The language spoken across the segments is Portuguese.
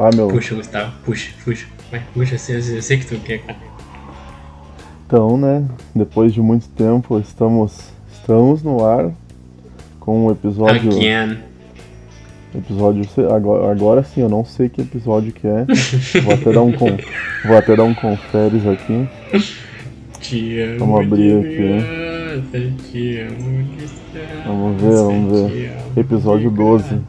Vai, meu. Puxa, Gustavo, puxa, puxa. Vai, puxa, eu sei, eu sei que tu quer, cara. Então, né, depois de muito tempo, estamos, estamos no ar com um episódio. Again. Episódio. Agora, agora sim, eu não sei que episódio que é. vou até dar um con, vou até dar um conferes aqui. Te amo Vamos abrir aqui. Te amo Vamos ver, vamos ver. Episódio de 12.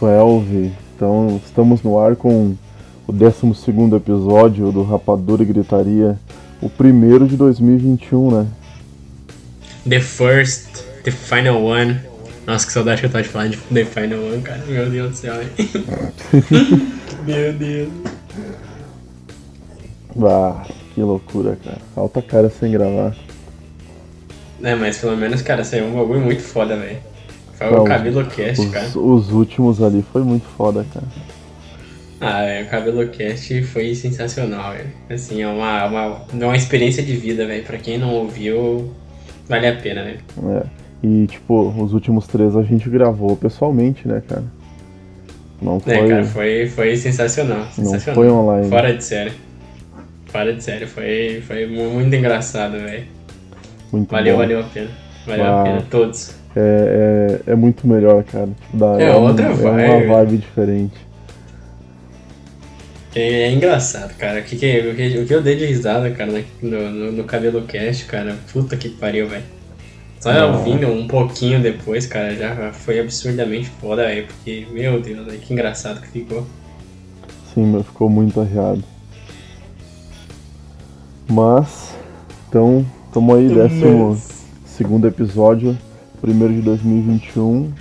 Graça. 12. Então, estamos no ar com o 12 episódio do Rapadura e Gritaria, o primeiro de 2021, né? The first, the final one. Nossa, que saudade que eu tava de falar de The Final One, cara. Meu Deus do céu, hein? Meu Deus. Ah, que loucura, cara. Alta cara sem gravar. É, mas pelo menos, cara, saiu um bagulho muito foda, velho. Foi Não, o Cabelo Cast, cara. Os, os últimos ali foi muito foda, cara. Ah, é, o Cabelo Cast foi sensacional, velho. Assim, é uma, uma, é uma experiência de vida, velho. Pra quem não ouviu, vale a pena, velho. É. E, tipo, os últimos três a gente gravou pessoalmente, né, cara? Não foi. É, cara, foi, foi sensacional. não sensacional. foi online. Fora de série. Fora de série, foi, foi mu- muito engraçado, velho. Muito Valeu, bom. valeu a pena. Valeu Ah. a pena, todos. É, é, é muito melhor, cara. Tipo, dá, É um- outra é vibe. uma vibe diferente. É, é engraçado, cara. O que, que, o, que, o que eu dei de risada, cara, na- no, no, no Cabelo Cast, cara, puta que pariu, velho. Só Ah. ouvindo um pouquinho depois, cara, já foi absurdamente foda, velho. Porque, meu Deus, véio, que engraçado que ficou. Sim, meu, ficou muito arreado. Mas, então, tamo aí, décimo segundo episódio, primeiro de 2021.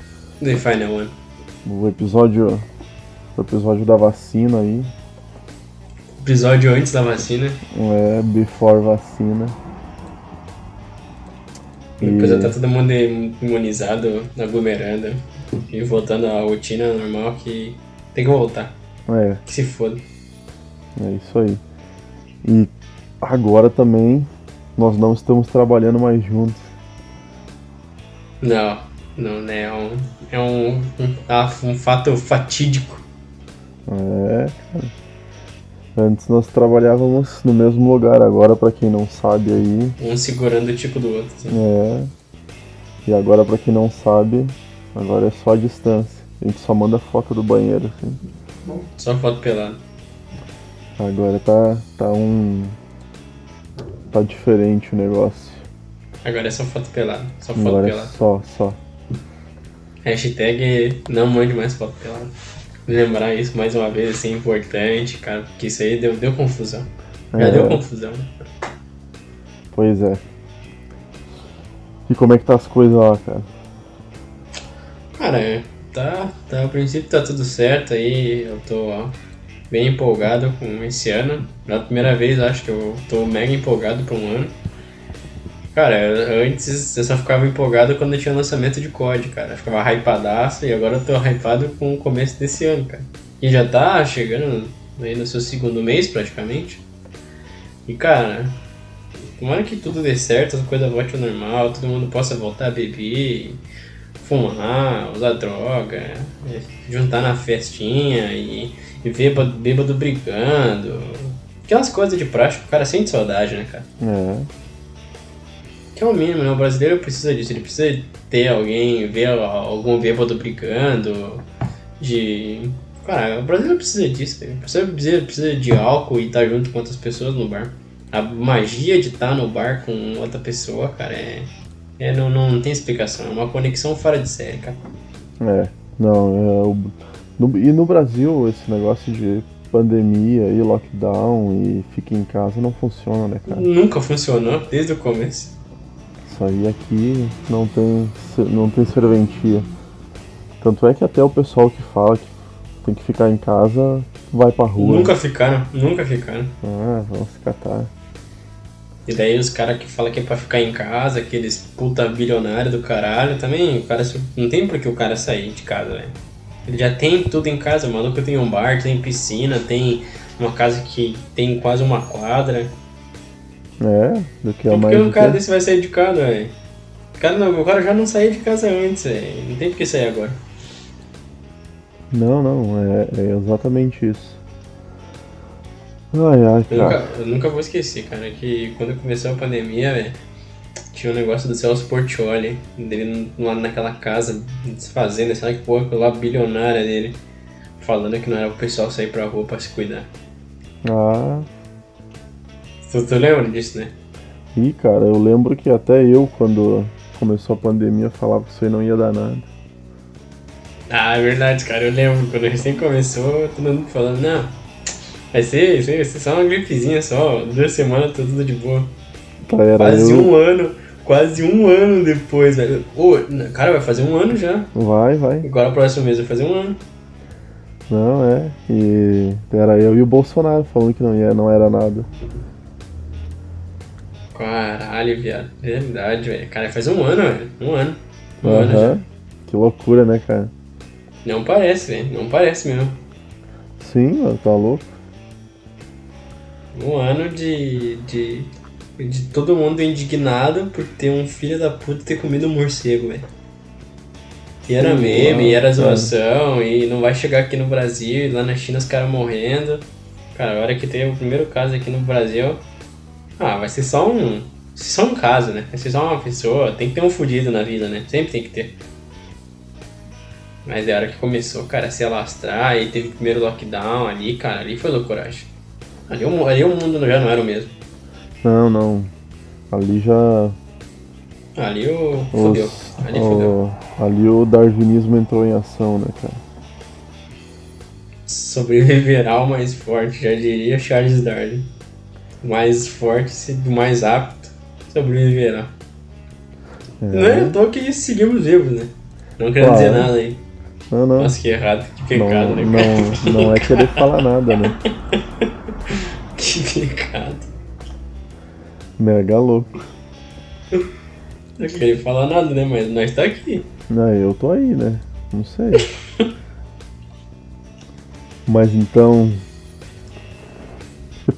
The Final One. O episódio, o episódio da vacina aí, Episódio antes da vacina. é Before Vacina. E- Depois já tá todo mundo imunizado, aglomerando. E voltando à rotina normal que tem que voltar. É, Que se foda. é isso aí. E agora também nós não estamos trabalhando mais juntos. Não, não, né? É um, é um, um, ah, um fato fatídico. É, cara. Antes nós trabalhávamos no mesmo lugar, agora pra quem não sabe aí, Um segurando o tipo do outro. assim. é. E agora pra quem não sabe, agora é só a distância. A gente só manda foto do banheiro, assim. Só foto pelada. Agora tá, tá um. Tá diferente o negócio. Agora é só foto pelada. Só foto Agora é pelada. só, só. Hashtag não mande mais foto pelada. Lembrar isso mais uma vez, assim, é importante, cara, porque isso aí deu, deu confusão. Já É. deu confusão. Pois é. E como é que tá as coisas lá, cara? Cara, é, tá, tá, a princípio tá tudo certo aí, eu tô ó, bem empolgado com esse ano. Pela primeira vez acho que eu tô mega empolgado pra um ano. Cara, antes eu só ficava empolgado quando tinha lançamento de COD, cara. Eu ficava hypadaço e agora eu tô hypado com o começo desse ano, cara. E já tá chegando aí no seu segundo mês praticamente. E cara, tomara que tudo dê certo, as coisas voltem ao normal, todo mundo possa voltar a beber, fumar, usar droga, é, juntar na festinha e, e bêbado, bêbado brigando. Aquelas coisas de prática, o cara sente saudade, né, cara? É. Que é o mínimo, né? O brasileiro precisa disso, ele precisa ter alguém, ver algum bêbado brigando, de. Cara, o brasileiro precisa disso, velho. Precisa, de álcool e estar junto com outras pessoas no bar. A magia de estar no bar com outra pessoa, cara, é. é não, não tem explicação. É uma conexão fora de série, cara. É. Não, é o. no- e no Brasil, esse negócio de pandemia e lockdown e fica em casa não funciona, né, cara? Nunca funcionou desde o começo. Isso aí aqui não tem, não tem serventia. Tanto é que até o pessoal que fala que tem que ficar em casa vai pra rua. Nunca ficaram, nunca ficaram. Ah, vamos se catar. E daí os caras que falam que é pra ficar em casa, aqueles puta bilionário do caralho, também o cara não tem por que o cara sair de casa, velho. Ele já tem tudo em casa, o maluco tem um bar, tem piscina, tem uma casa que tem quase uma quadra. É, do que é Por mais. que um cara desse vai sair de casa, velho? O cara, não, o cara já não saía de casa antes, velho. Não tem por que sair agora. Não, não, é, é exatamente isso. Ai, ai, Eu nunca, eu nunca vou esquecer, cara, que quando começou a pandemia, velho, tinha um negócio do Celso Portioli, dele lá naquela casa, desfazendo, sei lá que porra, lá bilionária dele, falando que não era o pessoal sair pra rua pra se cuidar. Ah, Tu, tu lembra disso, né? e cara, eu lembro que até eu, quando começou a pandemia, falava que isso aí não ia dar nada. Ah, é verdade, cara, eu lembro, quando recém começou, todo mundo falando, não, vai ser, vai ser, vai ser só uma gripezinha só, duas semanas, tá tudo de boa. Tá, era Quase eu. um ano, quase um ano depois, velho. Ô, cara, vai fazer um ano já. Vai, vai. Agora próximo mês vai fazer um ano. Não, é. E era eu e o Bolsonaro falando que não, ia, não era nada. Caralho, viado. Verdade, velho. Cara, faz um ano, velho. Um ano. Um ano já. Que loucura, né, cara? Não parece, velho. Não parece mesmo. Sim, mano, tá louco. Um ano de, de. de todo mundo indignado por ter um filho da puta ter comido um morcego, velho. E era Sim, meme, e mano, era zoação, e não vai chegar aqui no Brasil, e lá na China os caras morrendo. Cara, a hora que teve o primeiro caso aqui no Brasil. Ah, vai ser só um. Só um caso, né? Vai ser só uma pessoa. Tem que ter um fudido na vida, né? Sempre tem que ter. Mas é a hora que começou, cara, a se alastrar e teve o primeiro lockdown ali, cara, ali foi loucuragem. Ali, o mu- ali o mundo já não era o mesmo. Não, não. Ali já. Ali o. Fudeu. Os, Ali fudeu. o, ali o darwinismo entrou em ação, né, cara? Sobreviverá o mais forte, já diria Charles Darwin. Mais forte, o mais apto, sobreviverá. Não é à toa que seguimos vivos, né? Não quero Claro. dizer nada aí. Não, não. Nossa, que errado, que pecado, não, né, cara? não, não é querer falar nada, né? Que pecado. Mega louco. Não queria falar nada, né? Mas nós tá aqui. Não, eu tô aí, né? Não sei. Mas então.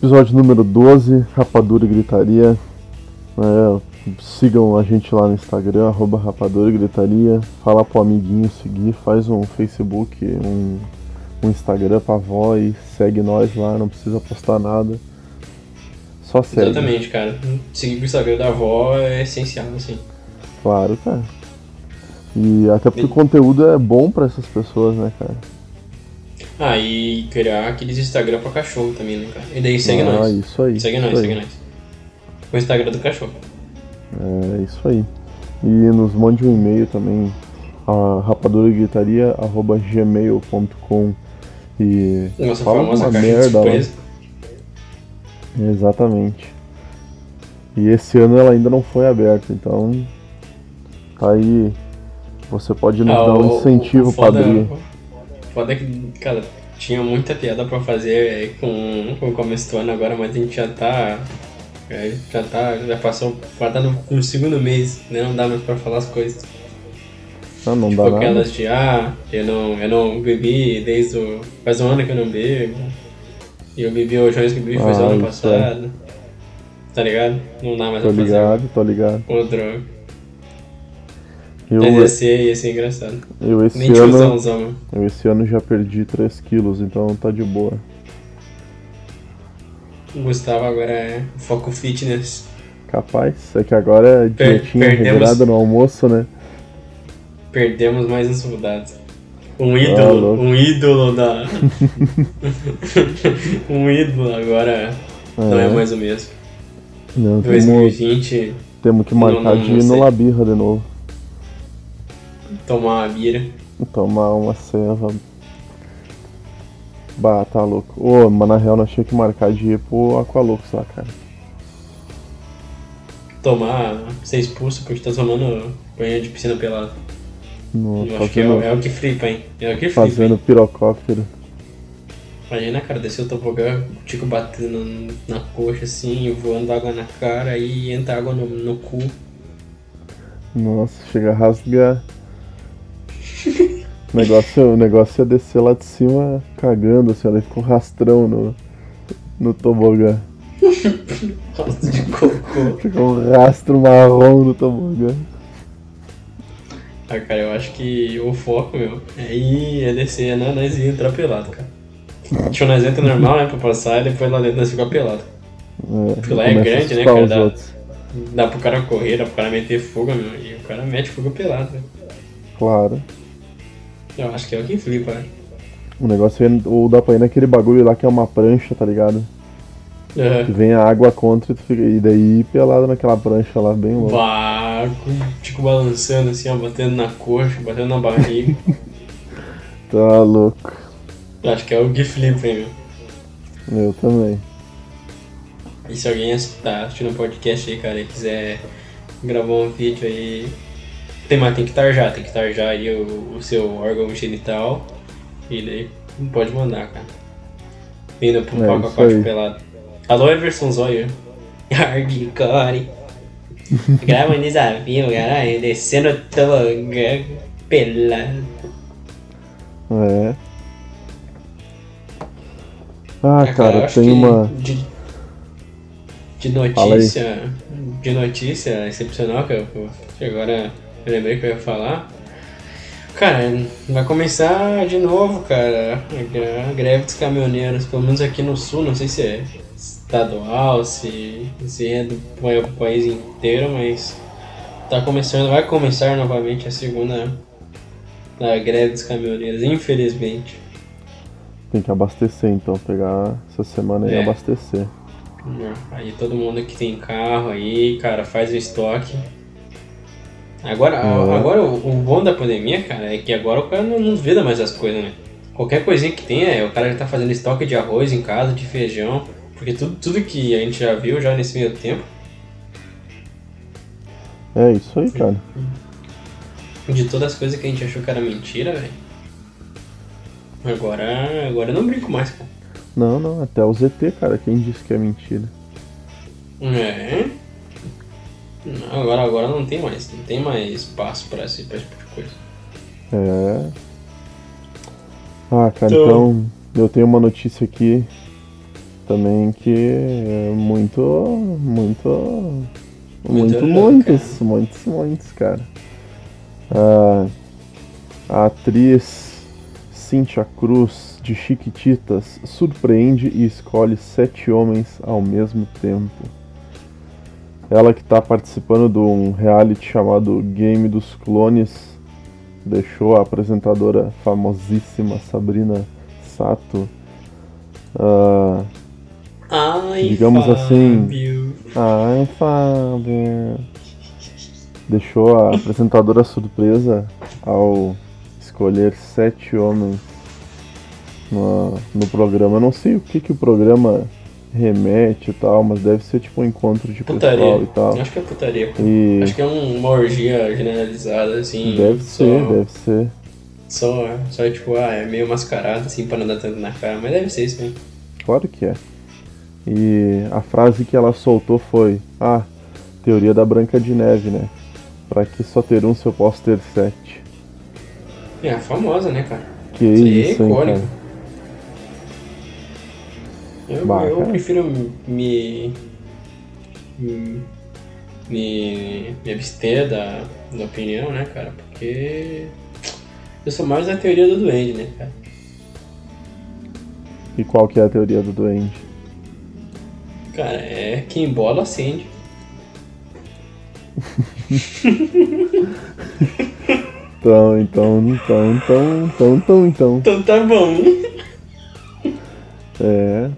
Episódio número 12, Rapadura e Gritaria. É, sigam a gente lá no Instagram, arroba Rapadura e Gritaria. Fala pro amiguinho seguir, faz um Facebook, um, um Instagram pra avó e segue nós lá, não precisa postar nada. Só segue. Exatamente, cara. Seguir o Instagram da avó é essencial, assim. Claro, cara. E até porque o conteúdo é bom pra essas pessoas, né, cara? Ah, e criar aqueles Instagram pra cachorro também, né, cara? E daí segue ah, nós. isso aí. Segue isso nós, aí. segue nós. O Instagram do cachorro. É isso aí. E nos mande um e-mail também, a rapaduragritaria.gmail.com e Nossa fala famosa uma merda lá. Exatamente. E esse ano ela ainda não foi aberta, então tá aí. Você pode nos Ah, dar um incentivo o pra foda- abrir. o Foda é que, cara, tinha muita piada pra fazer com, com o começo do ano agora, mas a gente já tá. é, Já tá. Já passou. Já tá no, no segundo mês, né? Não dá mais pra falar as coisas. Ah, não Tipo dá nada. aquelas de, ah, eu não, eu não bebi desde o. Faz um ano que eu não bebo. E eu bebi hoje que bebi foi só Ah, ano é. passado. Tá ligado? Não dá mais Tô pra fazer ligado, tô ligado. com droga. Eu, Mas ia ser, ia ser engraçado. eu, esse Nem ano, eu esse ano já perdi 3 quilos, então tá de boa. O Gustavo agora é foco fitness. Capaz, é que agora é Per- dietinha perdemos- regrada no almoço, né? Perdemos mais um soldado. Um Ah, ídolo, louco. um ídolo da. um ídolo agora não é É. mais o mesmo. Não, temos, 2020, temos que Não, marcar não, de não ir no. Labirra de novo. Tomar uma bira. Tomar uma ceva. Bah, tá louco. Ô, mas na real nós tínhamos que marcar de ir pro Aqualux lá, cara. Tomar, ser expulso porque tá tomando banho de piscina pelada. No, Eu acho que é, o- é o que flipa, hein? É o que flipa. fazendo hein? pirocóptero. Imagina, cara, descer o tobogã, o Tico batendo na coxa assim, voando água na cara e entra água no, no cu. Nossa, chega a rasgar. O negócio, o negócio é descer lá de cima cagando, assim, ela ficou rastrão no, no tobogã. Rosto de cocô. Ficou um rastro marrom no tobogã. Ah, cara, eu acho que o foco, meu, é ir, é descer, né? Nós ia entrar pelado, cara. Tipo, nós entra normal, né, pra passar, e depois lá dentro nós fica pelado. É, Porque lá é grande, né, cara? Dá, dá pro cara correr, dá pro cara meter fuga, meu, e o cara mete fuga pelado, velho. Claro. Eu acho que é o que flipa, né? O negócio é ou dá pra ir naquele bagulho lá que é uma prancha, tá ligado? Que Aham. vem a água contra e tu fica. E daí pelado naquela prancha lá, bem louco. Vá, tipo, balançando assim, ó, batendo na coxa, batendo na barriga. Tá louco. Eu acho que é o Gui Flip, hein, meu. Eu também. E se alguém tá assistindo o podcast aí, cara, e quiser gravar um vídeo aí. Tem, mas tem que tarjar, tem que tarjar aí o, o seu órgão genital. E daí pode mandar, cara. Indo pro É, palco aquático pelado. Alô, Everson Zóio. Hardcore. Grava um desafio, caralho. Descendo o tobogã pelado. É. Ah, É, cara, tem uma. De, de notícia. De notícia excepcional que eu, que agora eu lembrei que eu ia falar. Cara, vai começar de novo, cara, a greve dos caminhoneiros, pelo menos aqui no sul, não sei se é estadual, se, se é do pa- país inteiro, mas tá começando, vai começar novamente a segunda a greve dos caminhoneiros, infelizmente. Tem que abastecer então, pegar essa semana e É. abastecer. Aí todo mundo que tem carro aí, cara, faz o estoque. Agora, Uhum. agora o, o bom da pandemia, cara, é que agora o cara não, não veda mais as coisas, né? Qualquer coisinha que tenha, é, o cara já tá fazendo estoque de arroz em casa, de feijão, porque tudo, tudo que a gente já viu já nesse meio tempo, É isso aí, cara. de todas as coisas que a gente achou que era mentira, velho. Agora, agora eu não brinco mais, cara. Não, não, até o ZT, cara, quem disse que é mentira? É. Não, agora, agora não tem mais, não tem mais espaço pra esse, pra esse tipo de coisa. É. Ah, cara, Então- então eu tenho uma notícia aqui também que é muito, muito, muito, Muito muitos, muitos, muitos, cara. Ah, a atriz Cynthia Cruz de Chiquititas surpreende e escolhe sete homens ao mesmo tempo. Ela que está participando de um reality chamado Game dos Clones deixou a apresentadora famosíssima Sabrina Sato ah, Ai, Digamos assim, Fábio. Ai, Fábio. Deixou a apresentadora surpresa ao escolher sete homens no, no programa. Eu não sei o que, que o programa remete e tal, mas deve ser tipo um encontro de Putaria. pessoal e tal. Acho que é putaria. E Acho que é um- uma orgia generalizada, assim. deve só, ser, deve ser. Só, só, tipo, ah, é meio mascarado, assim, pra não dar tanto na cara. Mas deve ser isso mesmo. Claro que é. E a frase que ela soltou foi: Ah, teoria da Branca de Neve, né? Pra que só ter um se eu posso ter sete? É, a famosa, né, cara? Que Isso é isso, hein, icônico. cara? Eu, Bah, eu prefiro me. me. me, me abster da, da opinião, né, cara? Porque. Eu sou mais da teoria do duende, né, cara? E qual que é a teoria do duende? Cara, é quem bola acende. Então, então, então, então, então, então, então. Então tá bom. É.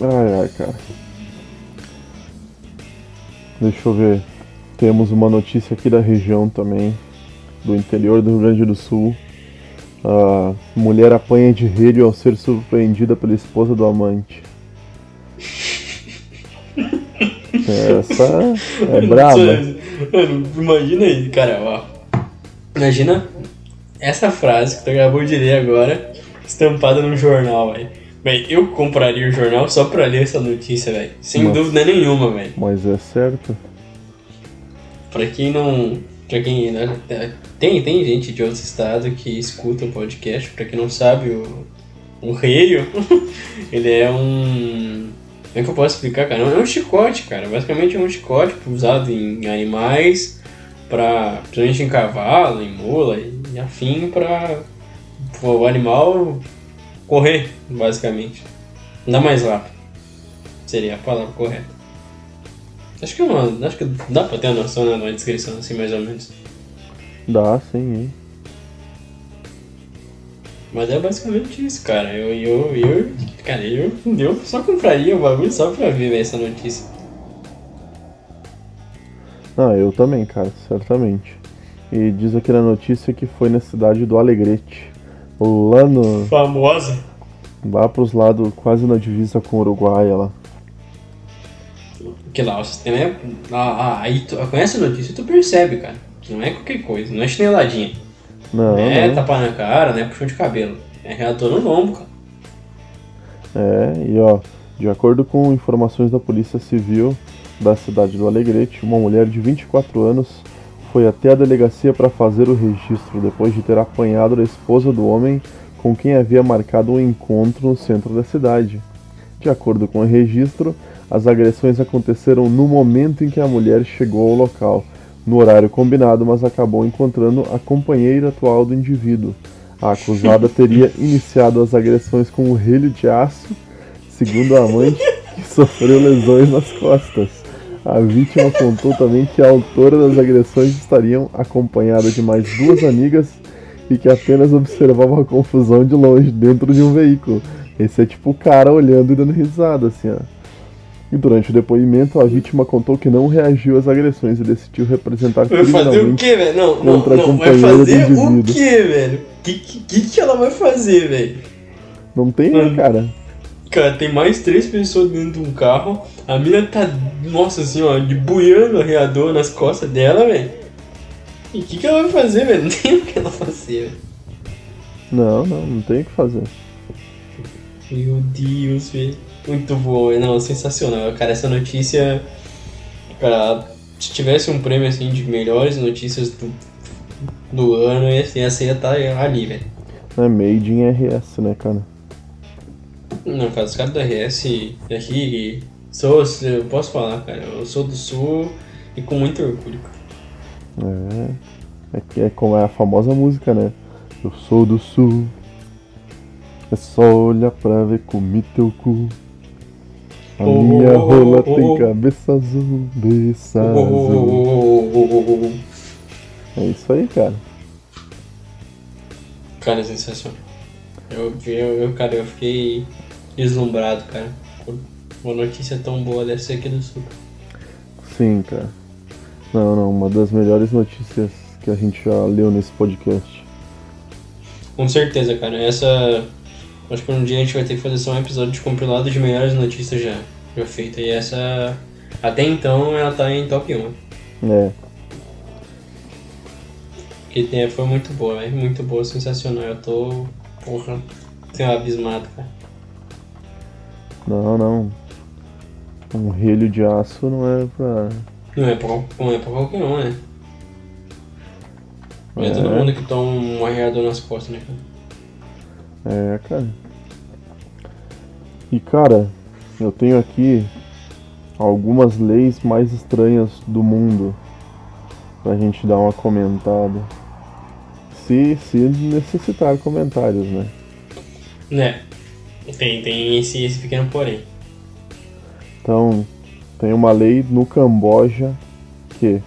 Ai, ai, cara. Deixa eu ver. Temos uma notícia aqui da região também, do interior do Rio Grande do Sul. A mulher apanha de rede ao ser surpreendida pela esposa do amante. Essa é braba. Mano, imagina aí, cara, ó. Imagina essa frase que tu acabou de ler agora, estampada num jornal, velho. Véi, eu compraria o jornal só pra ler essa notícia, velho. Sem dúvida nenhuma, velho. Mas é certo. Pra quem não. Pra quem. né, Tem, tem gente de outros estados que escuta o podcast. Pra quem não sabe, o, o reio, ele é um. Como é que eu posso explicar, cara? É um chicote, cara. Basicamente é um chicote usado em animais pra, principalmente em cavalo, em mula e, e afim, pra o animal correr, basicamente. Andar mais rápido. Seria a palavra correta. Acho que, é uma, acho que dá pra ter uma noção, né, uma descrição assim, mais ou menos. Dá, sim, hein? Mas é basicamente isso, cara. Eu, eu, eu, cara, eu, eu só compraria o bagulho só pra ver essa notícia. Ah, eu também, cara, certamente. E diz aqui na notícia que foi na cidade do Alegrete. Lá no. Famosa. Lá pros lados, quase na divisa com o Uruguai, lá. Que lá, o sistema é. Ah, aí tu conhece a notícia e tu percebe, cara. Que não é qualquer coisa, não é chineladinha. Não, é não. tapa na cara, não é puxão de cabelo. É reator no lombo, cara. É, e ó, de acordo com informações da Polícia Civil da cidade do Alegrete, uma mulher de 24 anos foi até a delegacia para fazer o registro depois de ter apanhado a esposa do homem com quem havia marcado um encontro no centro da cidade. De acordo com o registro, as agressões aconteceram no momento em que a mulher chegou ao local, no horário combinado, mas acabou encontrando a companheira atual do indivíduo. A acusada teria iniciado as agressões com um relho de aço, segundo a mãe, que sofreu lesões nas costas. A vítima contou também que a autora das agressões estariam acompanhada de mais duas amigas e que apenas observavam a confusão de longe dentro de um veículo. Esse é tipo o cara olhando e dando risada, assim, ó. E durante o depoimento, a vítima contou que não reagiu às agressões e decidiu representar Vai fazer o criminalmente que, velho? Não, não, não. Vai fazer o que, velho? O que, que, que ela vai fazer, velho? Não tem, né, cara? Cara, tem mais três pessoas dentro de um carro. A mina tá, nossa assim, ó, de buiando o reador nas costas dela, velho. E o que, que ela vai fazer, velho? Não tem o que ela fazer, velho. Não, não, não tem o que fazer. Meu Deus, velho. Muito bom, velho. não, sensacional. Cara, essa notícia. Cara, se tivesse um prêmio assim de melhores notícias do, do ano, essa essa ia estar ali, velho. É made in RS, né, cara? Não, cara, os caras do RS aqui. Sou, eu posso falar, cara. Eu sou do sul e com muito orgulho, cara. É. É, que é como é a famosa música, né? Eu sou do sul. É só olhar pra ver comi teu cu. A Oh, minha rola oh, tem oh. cabeça azul, beça Oh, oh, azul. oh, oh, oh, oh. É isso aí, cara. Cara, é sensacional. Eu, eu, eu, cara, eu fiquei deslumbrado, cara. Uma notícia tão boa deve ser aqui do sul. Sim, cara. Não, não, uma das melhores notícias que a gente já leu nesse podcast. Com certeza, cara. Essa. Acho que um dia a gente vai ter que fazer só um episódio de compilado de melhores notícias já, já feita. E essa. Até então ela tá em top 1. É, Que foi muito boa, velho. Muito boa, sensacional. Eu tô. Porra. Tenho abismado, cara. Não, não. Um relho de aço não é pra. Não é pra, não é pra qualquer um, né? Não é, É. todo mundo que toma um arreador nas costas, né, cara? É, cara. E cara, eu tenho aqui algumas leis mais estranhas do mundo pra gente dar uma comentada. Se, se necessitar comentários, né? Né? Tem, tem esse, esse pequeno porém. Então, tem uma lei no Camboja que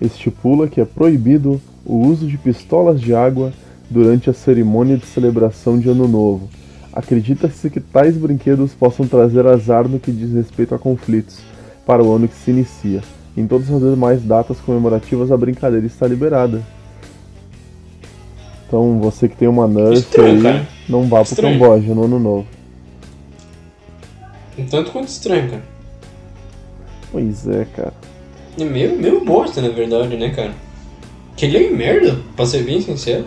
estipula que é proibido o uso de pistolas de água durante a cerimônia de celebração de Ano Novo. Acredita-se que tais brinquedos possam trazer azar no que diz respeito a conflitos para o ano que se inicia. Em todas as demais datas comemorativas, a brincadeira está liberada. Então, você que tem uma Nerf Estranho, aí, cara. não vá pro Estranho. Camboja no Ano Novo. Um tanto quanto estranho, cara. Pois é, cara. É meio, meio bosta, na verdade, né, cara? Que lei merda, pra ser bem sincero.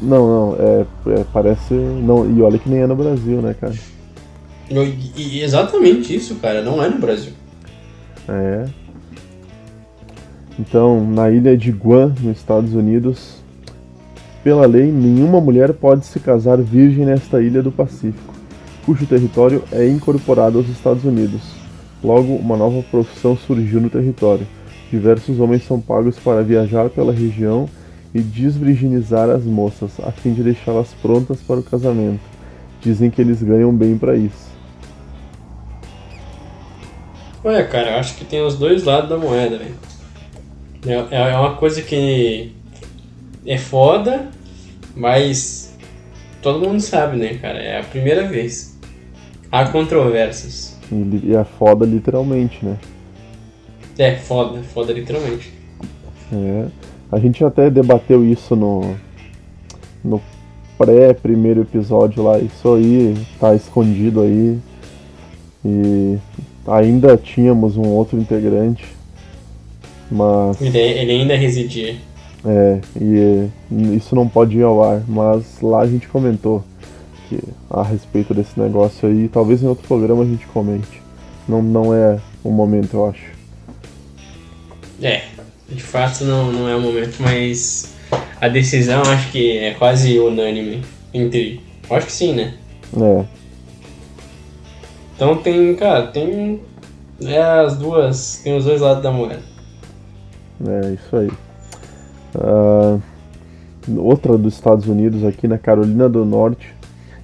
Não, não, é, é, parece. Não, e olha que nem é no Brasil, né, cara? E, e exatamente isso, cara, não é no Brasil. É. Então, na ilha de Guam, nos Estados Unidos, pela lei, nenhuma mulher pode se casar virgem nesta ilha do Pacífico, cujo território é incorporado aos Estados Unidos. Logo, uma nova profissão surgiu no território: Diversos homens são pagos para viajar pela região e desvirginizar as moças, a fim de deixá-las prontas para o casamento. Dizem que eles ganham bem para isso. Olha, cara, eu acho que tem os dois lados da moeda, velho. É, é uma coisa que é foda, mas todo mundo sabe, né, cara? É a primeira vez. Há controvérsias. E é foda literalmente, né? É, foda, foda literalmente. É. A gente até debateu isso no, no pré-primeiro episódio lá. Isso aí tá escondido aí. E ainda tínhamos um outro integrante. Mas. Ele, ele ainda residia. É, e isso não pode ir ao ar, mas lá a gente comentou que a respeito desse negócio aí, talvez em outro programa a gente comente. Não, não é o momento, eu acho. É, de fato não, não é o momento, mas a decisão acho que é quase unânime entre. Acho que sim, né? É. Então tem, cara, tem. É as duas. Tem os dois lados da moeda. É, isso aí. Uh, outra dos Estados Unidos, aqui na Carolina do Norte,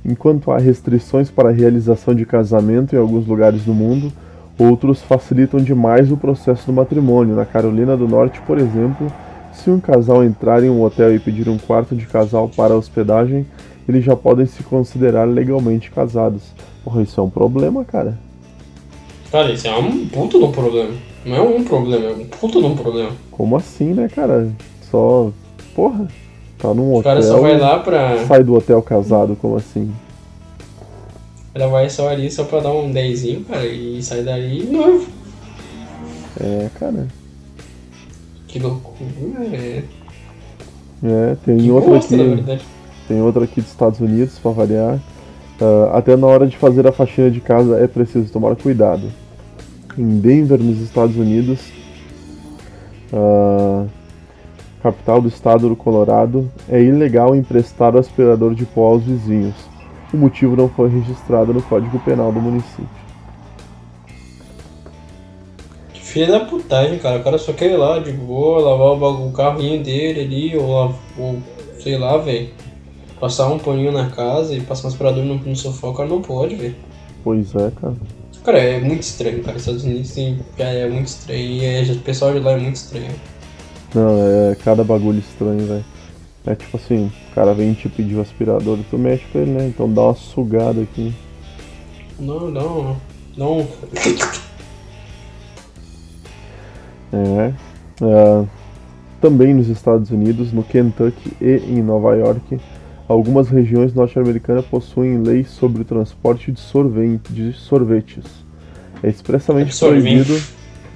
enquanto há restrições para a realização de casamento em alguns lugares do mundo, outros facilitam demais o processo do matrimônio. Na Carolina do Norte, por exemplo, se um casal entrar em um hotel e pedir um quarto de casal para hospedagem, eles já podem se considerar legalmente casados. Porra, isso é um problema, cara. Cara, isso é um puto de um problema. Não é um problema, é um puto de um problema. Como assim, né, cara? Só. Porra. Tá num hotel. O cara só vai lá pra. Sai do hotel casado, como assim? Ela vai só ali só pra dar um dezinho, cara, e sai dali novo. É, cara. Que loucura, é. É, tem que outra gosta, aqui. Tem outra aqui dos Estados Unidos, pra variar. Uh, até na hora de fazer a faxina de casa é preciso tomar cuidado. Em Denver, nos Estados Unidos, uh, capital do estado do Colorado, é ilegal emprestar o aspirador de pó aos vizinhos. O motivo não foi registrado no Código Penal do município. Filha da putagem, cara. O cara só quer ir lá de boa, lavar o, carrinho dele ali, ou, ou sei lá, velho. Passar um paninho na casa e passar um aspirador no, no sofá, o cara não pode, velho. Pois é, cara. Cara, é muito estranho, cara. Estados Unidos tem, é muito estranho. E é, o pessoal de lá é muito estranho. Não, é cada bagulho estranho, velho. É tipo assim, o cara vem te pedir o aspirador e tu mexe pra ele, né? Então dá uma sugada aqui. Não, não, não. É. é. Também nos Estados Unidos, no Kentucky e em Nova York, algumas regiões norte-americanas possuem leis sobre o transporte de, sorvete, de sorvetes. É expressamente proibido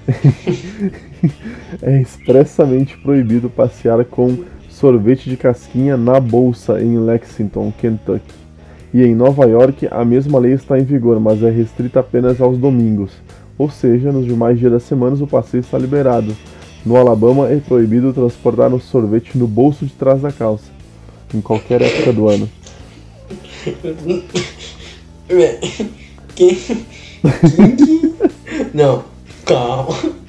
é expressamente proibido passear com sorvete de casquinha na bolsa em Lexington, Kentucky. E em Nova York, a mesma lei está em vigor, mas é restrita apenas aos domingos. Ou seja, nos demais dias da semana o passeio está liberado. No Alabama é proibido transportar um sorvete no bolso de trás da calça, em qualquer época do ano. Quem? Quem? Não, Calma.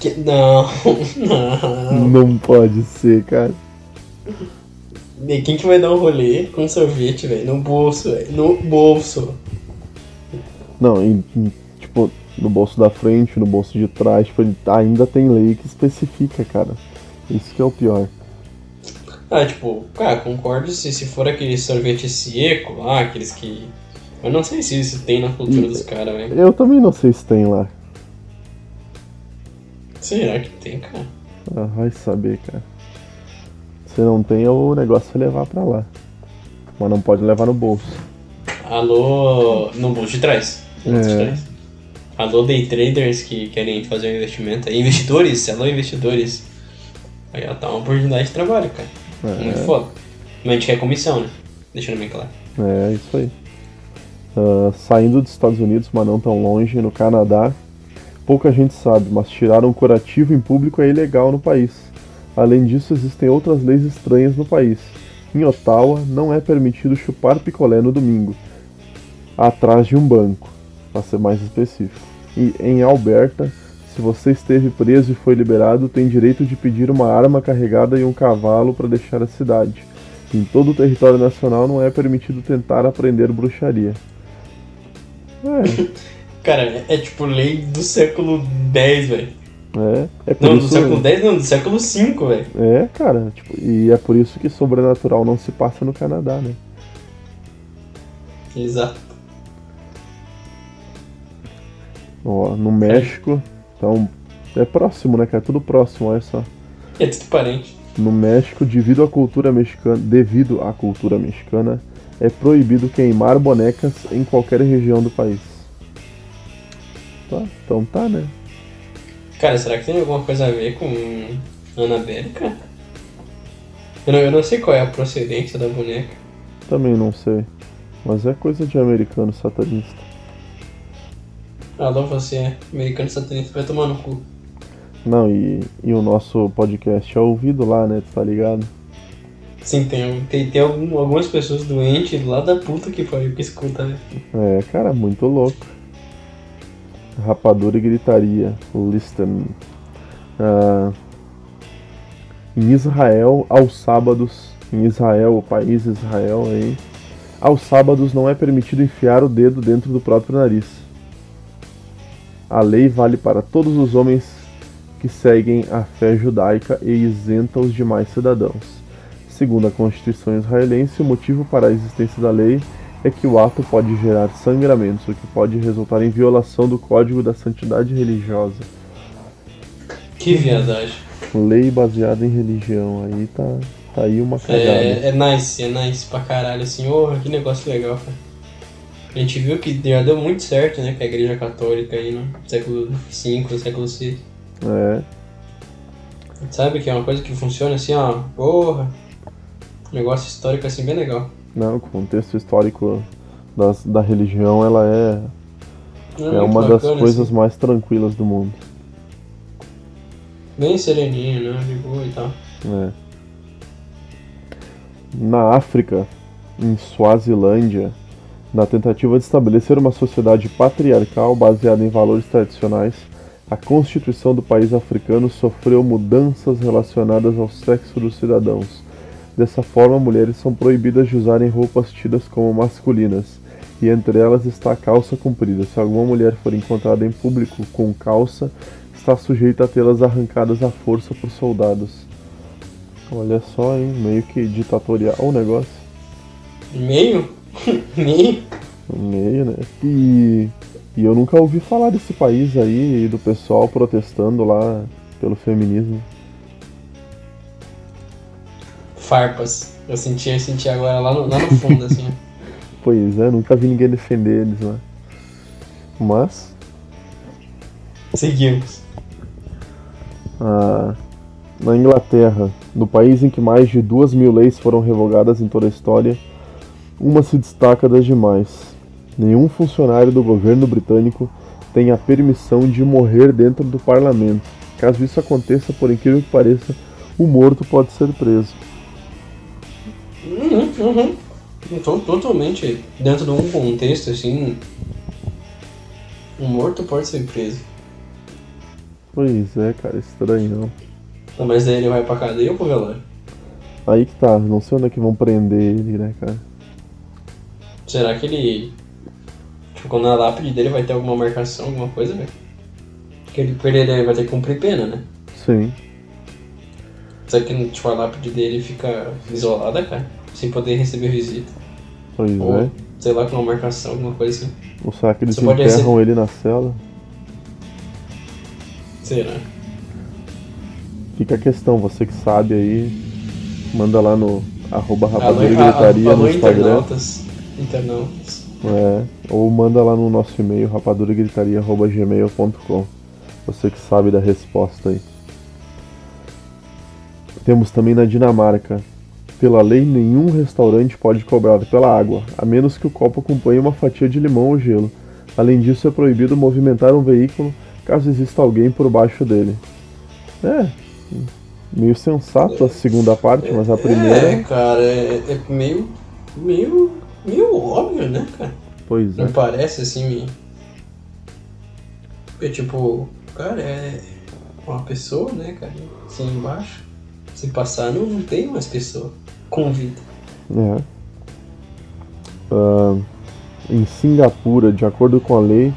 Que... Não, não. Não pode ser, cara. E quem que vai dar um rolê com sorvete, velho? No bolso, velho. No bolso. Não, e, tipo, no bolso da frente, no bolso de trás, tipo, ainda tem lei que especifica, cara. Isso que é o pior. Ah, tipo, cara, concordo se, se for aquele sorvete seco lá, aqueles que. Eu não sei se isso tem na cultura e, dos caras, velho. Eu também não sei se tem lá. Será que tem, cara? Ah, vai saber, cara. Se não tem, o negócio é levar pra lá. Mas não pode levar no bolso. Alô, no bolso de trás. No bolso é. de trás. Alô, day traders que querem fazer um investimento. Investidores, alô, investidores. Aí ó, tá uma oportunidade de trabalho, cara. É. Muito foda. Mas a gente quer comissão, né? Deixando bem claro. É, isso aí. Uh, saindo dos Estados Unidos, mas não tão longe, no Canadá, Pouca gente sabe, mas tirar um curativo em público é ilegal no país. Além disso, existem outras leis estranhas no país. Em Ottawa, não é permitido chupar picolé no domingo, atrás de um banco, para ser mais específico. E em Alberta, Se você esteve preso e foi liberado, tem direito de pedir uma arma carregada e um cavalo para deixar a cidade. Em todo o território nacional não é permitido tentar aprender bruxaria. É. Cara, é, é tipo lei do século X, velho. É, é por não, isso... do século X não, do século V, velho. É, cara, tipo, e é por isso que sobrenatural não se passa no Canadá, né? Exato. Ó, no México, então é próximo, né, cara? Tudo próximo, olha só. É tudo parente. No México, devido à cultura mexicana, devido à cultura mexicana, é proibido queimar bonecas em qualquer região do país. Tá, então tá, né? Cara, será que tem alguma coisa a ver com Annabelle, cara? Eu não, eu não sei qual é a procedência da boneca. Também não sei. Mas é coisa de americano satanista. Alô, você é americano satanista, vai tomar no cu. Não, e, e o nosso podcast é ouvido lá, né? Tu tá ligado? Sim, tem, tem, tem algum, algumas pessoas doentes lá da puta que pariu que escuta, né? É, cara, muito louco. Rapadura e gritaria. Listen. Uh, em Israel, aos sábados, em Israel, o país Israel aí, aos sábados não é permitido enfiar o dedo dentro do próprio nariz. A lei vale para todos os homens que seguem a fé judaica e isenta os demais cidadãos. Segundo a Constituição israelense, o motivo para a existência da lei é que o ato pode gerar sangramentos, o que pode resultar em violação do Código da Santidade Religiosa. Que viadagem. Lei baseada em religião, aí tá, tá aí uma cagada. É, é nice, é nice pra caralho, assim, oh, que negócio legal, cara. A gente viu que já deu muito certo, né, com a igreja católica aí no século V, século VI. É. Sabe que é uma coisa que funciona assim, ó, porra. Negócio histórico assim, bem legal. Não, o contexto histórico das, da religião, ela é, é muito uma das coisas assim. mais tranquilas do mundo. Bem sereninho, né, de boa e tal. É. Na África, em Suazilândia, na tentativa de estabelecer uma sociedade patriarcal baseada em valores tradicionais, a Constituição do país africano sofreu mudanças relacionadas ao sexo dos cidadãos. Dessa forma, mulheres são proibidas de usarem roupas tidas como masculinas, e entre elas está a calça comprida. Se alguma mulher for encontrada em público com calça, está sujeita a tê-las arrancadas à força por soldados. Olha só, hein? Meio que ditatorial o negócio. Meio? Meio? Meio, né? E, e eu nunca ouvi falar desse país aí e do pessoal protestando lá pelo feminismo. Farpas. Eu senti, eu senti agora lá no, lá no fundo, assim. Pois é, nunca vi ninguém defender eles lá. Mas, Seguimos. ah, na Inglaterra, no país em que mais de duas mil leis foram revogadas em toda a história, uma se destaca das demais. Nenhum funcionário do governo britânico tem a permissão de morrer dentro do parlamento. Caso isso aconteça, por incrível que pareça, o morto pode ser preso. Uhum. Então, totalmente dentro de um contexto, assim. Um morto pode ser preso. Pois é, cara, estranho. Não, mas daí ele vai pra cadeia ou pro velório? Aí que tá, não sei onde é que vão prender ele, né, cara? Será que ele. Tipo, quando na lápide dele vai ter alguma marcação, alguma coisa, velho? Porque ele perder vai ter que cumprir pena, né? Sim. Será que tipo, a lápide dele fica isolada, cara? Sem poder receber visita? Pois Ou, é. sei lá, com uma marcação, alguma coisa assim. Ou será que eles Você enterram ele na cela? Será? Fica a questão, você que sabe aí, manda lá no arroba Alô, rapadura e a- a- gritaria alô, no Instagram. internautas. Internautas. É, ou manda lá no nosso e-mail rapaduragritaria.gmail.com Você que sabe da resposta aí. Temos também na Dinamarca. Pela lei, nenhum restaurante pode cobrar pela água, a menos que o copo acompanhe uma fatia de limão ou gelo. Além disso, é proibido movimentar um veículo caso exista alguém por baixo dele. É, meio sensato a segunda parte, mas a primeira. É, cara, é, é meio. meio. meio óbvio, né, cara? Pois é. Não parece assim. me- É tipo. cara, é uma pessoa, né, cara? Assim embaixo. Se passar, não, não tem mais pessoa com vida. É. Ah, em Singapura, de acordo com a lei,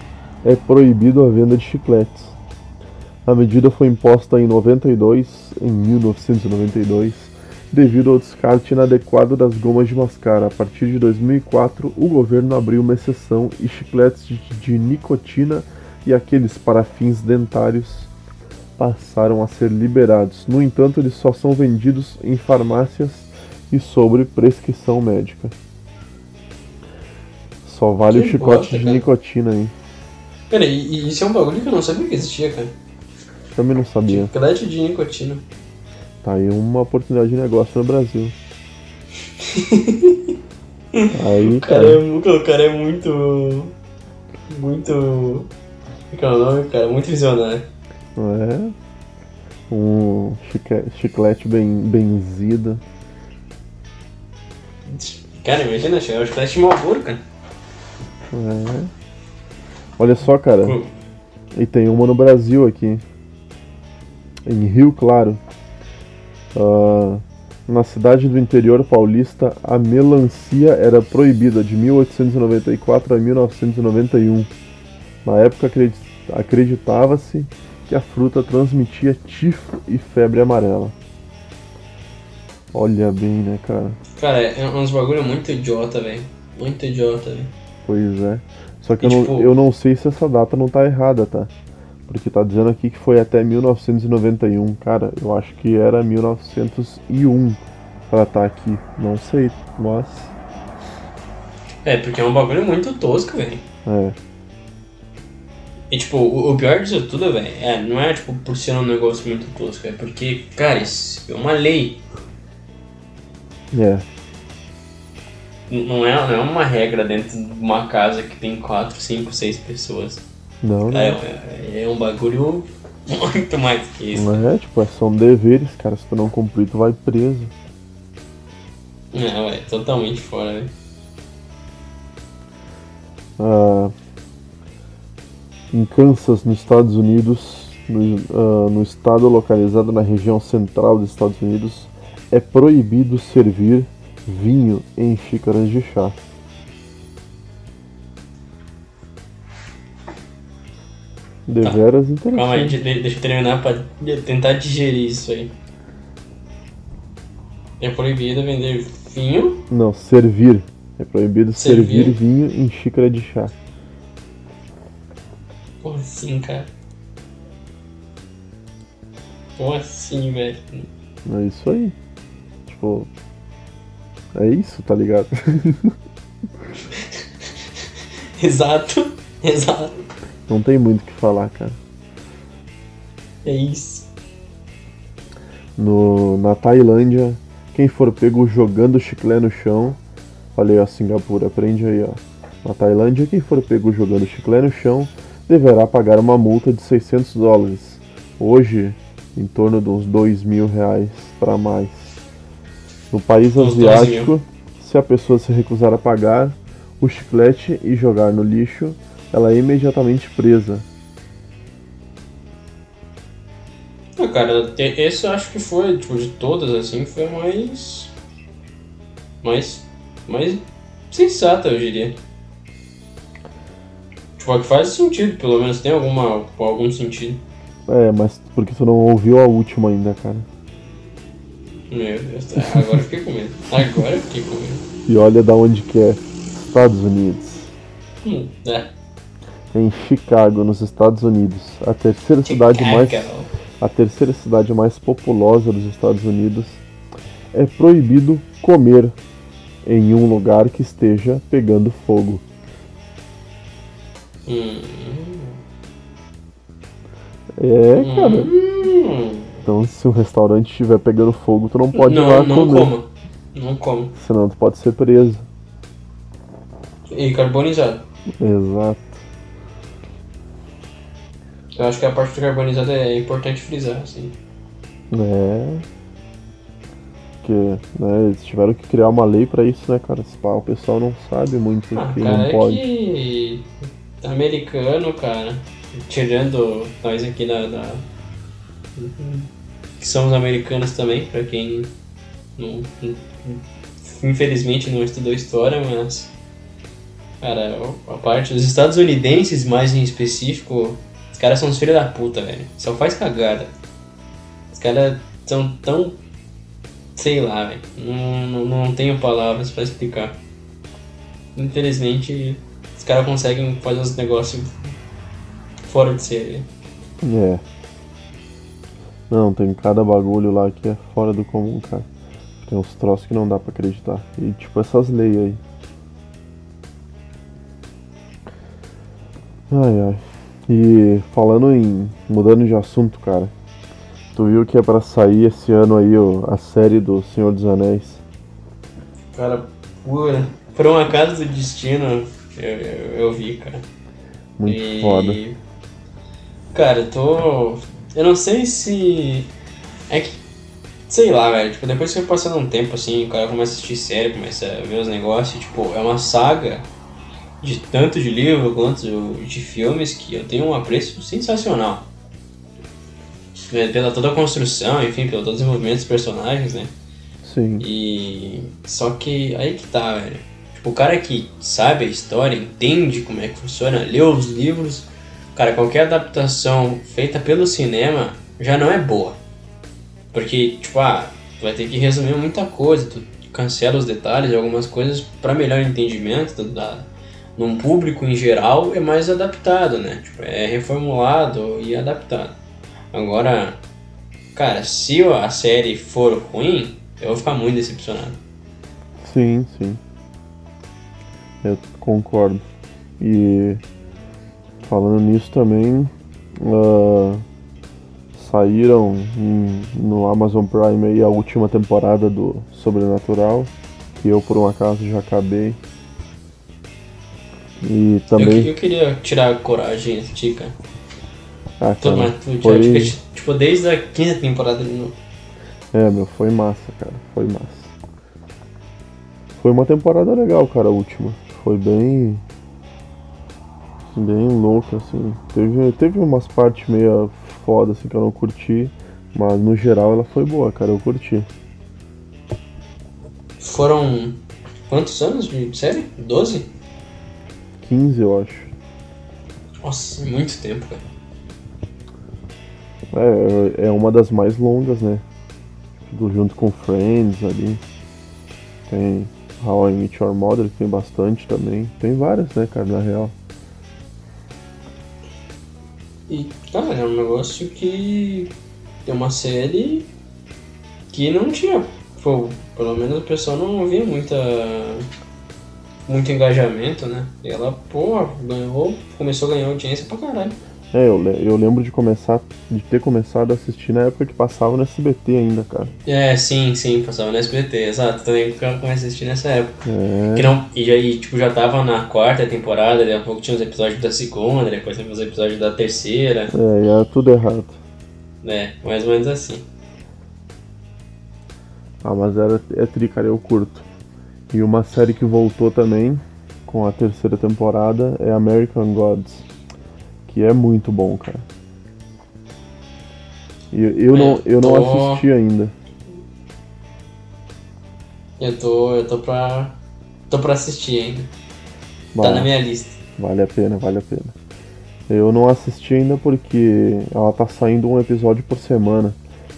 é proibido a venda de chicletes. A medida foi imposta em 92, em 1992, devido ao descarte inadequado das gomas de mascar. A partir de 2004, o governo abriu uma exceção e chicletes de, de nicotina e aqueles para fins dentários passaram a ser liberados. No entanto, eles só são vendidos em farmácias e sobre prescrição médica. Só vale Que o chicote bosta, de cara. nicotina aí. Cara, e, isso é um bagulho que eu não sabia que existia, cara. Também não sabia. Chiclete de nicotina. Tá aí uma oportunidade de negócio no Brasil. aí, O cara, cara, é, o cara é muito. Muito. Qual é o nome, cara? Muito visionário. é um chiclete bem benzido. Cara, imagina, é o chiclete de Malboro, cara. É. Olha só, cara, Com- e tem uma no Brasil aqui. Em Rio Claro. Ah, na cidade do interior paulista, a melancia era proibida de 1894 a 1991. Na época acredi- acreditava-se que a fruta transmitia tifo e febre amarela. Olha bem, né, cara? Cara, é uns bagulho muito idiota, velho. Muito idiota, velho. Pois é. Só que E, eu, não, tipo- eu não sei se essa data não tá errada, tá? Porque tá dizendo aqui que foi até 1991. Cara, eu acho que era 1901 pra tá aqui. Não sei, mas. É, porque é um bagulho muito tosco, velho. É. E tipo, o, o pior disso tudo, velho, é, não é tipo por ser um negócio muito tosco, é porque, cara, isso é uma lei. É. N- Não é, não é uma regra dentro de uma casa que tem 4, 5, 6 pessoas. Não, não. É, é, é um bagulho muito mais que isso. Não é, tipo, são deveres, cara. Se tu não cumprir, tu vai preso. Não, é totalmente fora, velho. Ah, em Kansas, nos Estados Unidos, no, ah, no estado localizado na região central dos Estados Unidos, é proibido servir vinho em xícaras de chá. Deveras interessante. Calma aí, de- de- deixa eu terminar pra tentar digerir isso aí. É proibido vender vinho Não, servir. É proibido servir. Servir? vinho em xícara de chá. Como assim, cara? Como assim, velho? É isso aí. Tipo. É isso, tá ligado? Exato, exato. Não tem muito o que falar, cara. É isso. No, na Tailândia, quem for pego jogando chiclete no chão, falei ó, Singapura, aprende aí ó. Na Tailândia, quem for pego jogando chiclete no chão deverá pagar uma multa de 600 dólares. Hoje, em torno de uns 2 mil reais para mais. No país Uns 12 asiático, se a pessoa se recusar a pagar o chiclete e jogar no lixo, ela é imediatamente presa. Ah, cara, esse eu acho que foi, tipo, de todas, assim, foi mais. mais. mais sensata, eu diria. Tipo, a que faz sentido, pelo menos tem alguma, algum sentido. É, mas porque tu não ouviu a última ainda, cara. Meu Deus, tá. agora eu fiquei com medo. Agora eu fiquei com medo. E olha da onde que é. Estados Unidos. Hum, é. Em Chicago, nos Estados Unidos. A terceira cidade mais Chicago. a terceira cidade mais populosa dos Estados Unidos. É proibido comer em um lugar que esteja pegando fogo. Hum. É, cara. Hum. Então se um restaurante estiver pegando fogo, tu não pode ir não, lá não comer. coma. Não coma. Senão tu pode ser preso. E carbonizado. Exato. Eu acho que a parte do carbonizado é importante frisar, assim. É. Porque, né, eles tiveram que criar uma lei pra isso, né, cara? Pá, o pessoal não sabe muito Ah, que cara, não é pode. que americano, cara, tirando nós aqui da, da que somos americanos também, para quem não, infelizmente não estudou história, mas cara, a parte dos estadunidenses mais em específico, os caras são os filhos da puta, velho. Só faz cagada. Os caras são tão sei lá, velho. Não, não, não tenho palavras para explicar. Infelizmente, os caras conseguem fazer os negócios fora de série. É. Não, tem cada bagulho lá que é fora do comum, cara. Tem uns troços que não dá pra acreditar. E tipo essas leis aí. Ai ai. E falando em. mudando de assunto, cara. Tu viu que é pra sair esse ano aí ó, a série do Senhor dos Anéis? Cara, pura. Por um acaso do destino, eu, eu, eu vi, cara. Muito e... foda. Cara, eu tô eu não sei se. É que. Sei lá, velho. Tipo, depois que vai passando um tempo assim, o cara começa a assistir série, começa a ver os negócios, tipo, é uma saga de tanto de livro quanto de filmes que eu tenho um apreço sensacional. É, pela toda a construção, enfim, pelo todo o desenvolvimento dos personagens, né? Sim. E. Só que aí que tá, velho. Tipo, o cara que sabe a história, entende como é que funciona, lê os livros Cara, qualquer adaptação feita pelo cinema já não é boa. Porque, tipo, ah, tu vai ter que resumir muita coisa, tu cancela os detalhes, algumas coisas para melhor entendimento da, num público em geral é mais adaptado, né? Tipo, é reformulado e adaptado. Agora, cara, se a série for ruim, eu vou ficar muito decepcionado. Sim, sim. Eu concordo. E Falando nisso também, uh, saíram em, no Amazon Prime aí a última temporada do Sobrenatural, que eu por um acaso já acabei. E também. Eu, eu queria tirar a coragem e assistir, cara. Ah, cara, foi... tipo, desde a quinta temporada de novo. É, meu, foi massa, cara. Foi massa. Foi uma temporada legal, cara, a última. Foi bem bem louca, assim. Teve, teve umas partes meio foda assim que eu não curti, mas no geral ela foi boa, cara, eu curti. Foram quantos anos de série? 12? 15, eu acho. Nossa, muito tempo, cara. É, é uma das mais longas, né? Junto com Friends ali. Tem How I Meet Your Mother, que tem bastante também. Tem várias, né, cara, na real. E, cara, é um negócio que tem uma série que não tinha. Pô, pelo menos o pessoal não via muita. muito engajamento, né? E ela, pô, ganhou, começou a ganhar audiência pra caralho. É, eu, eu lembro de começar, de ter começado a assistir na época que passava no SBT ainda, cara. É, sim, sim, passava no SBT, exato. Também comecei a assistir nessa época. É. Que não, e aí, tipo, já tava na quarta temporada, daqui a pouco tinha os episódios da segunda, depois tinha os episódios da terceira. É, e era tudo errado. É, mais ou menos assim. Ah, mas era, é tri, cara, eu curto. E uma série que voltou também, com a terceira temporada, é American Gods que é muito bom, cara. E eu, não, eu não assisti ainda. Eu tô. Eu tô pra. tô pra assistir ainda. Tá na minha lista. Vale a pena, vale a pena. Eu não assisti ainda porque ela tá saindo um episódio por semana.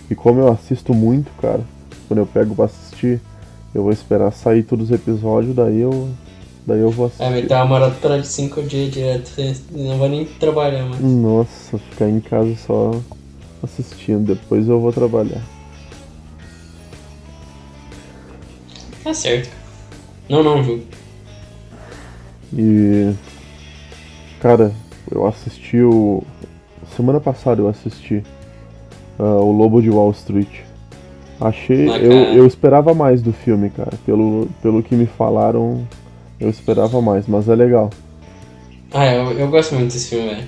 E como eu assisto muito, cara, quando eu pego pra assistir, eu vou esperar sair todos os episódios, daí eu Daí eu vou assistir. É, meter uma maratona de 5 dias direto, não vou nem trabalhar mais. Nossa, ficar em casa só assistindo, depois eu vou trabalhar. Tá certo. Não, não, Ju. E. Cara, eu assisti o. Semana passada eu assisti uh, O Lobo de Wall Street. Achei. Ah, eu, eu esperava mais do filme, cara. Pelo, pelo que me falaram, eu esperava mais, mas é legal. Ah, eu, eu gosto muito desse filme, velho.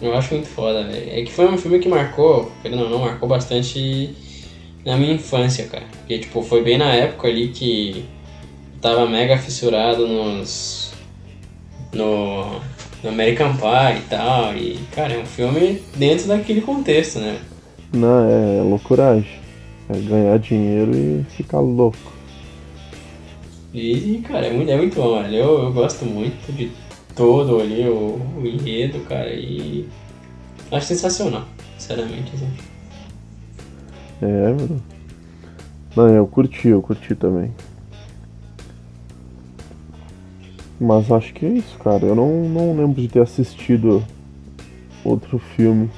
Eu acho muito foda, velho. É que foi um filme que marcou, não, não, marcou bastante na minha infância, cara. Porque, tipo, foi bem na época ali que tava mega fissurado nos. no. no American Pie e tal. E, cara, é um filme dentro daquele contexto, né? Não, é loucuragem. É ganhar dinheiro e ficar louco. E, cara, é muito, é muito bom, velho. Eu, eu gosto muito de todo ali, o, o enredo, cara, e acho sensacional, sinceramente, assim. É, mano. Não, eu curti, eu curti também. Mas acho que é isso, cara. Eu não, não lembro de ter assistido outro filme.